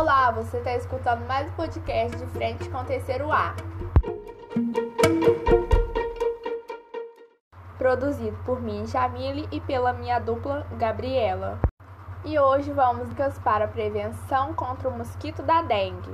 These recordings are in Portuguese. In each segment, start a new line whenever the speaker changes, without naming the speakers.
Olá, você está escutando mais um podcast de frente com o terceiro A. Produzido por mim, Jamile, e pela minha dupla, Gabriela. E hoje vamos para a prevenção contra o mosquito da dengue.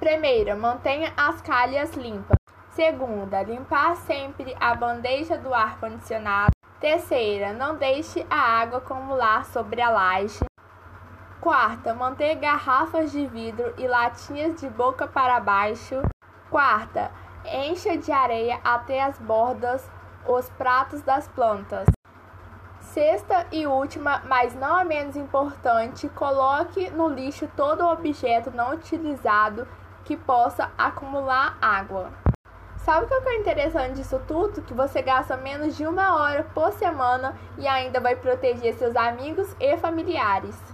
Primeira, mantenha as calhas limpas. Segunda, limpar sempre a bandeja do ar-condicionado. Terceira, não deixe a água acumular sobre a laje. Quarta, manter garrafas de vidro e latinhas de boca para baixo. Quarta, encha de areia até as bordas os pratos das plantas. Sexta e última, mas não a menos importante, coloque no lixo todo objeto não utilizado que possa acumular água. Sabe o que é interessante disso tudo? Que você gasta menos de uma hora por semana e ainda vai proteger seus amigos e familiares.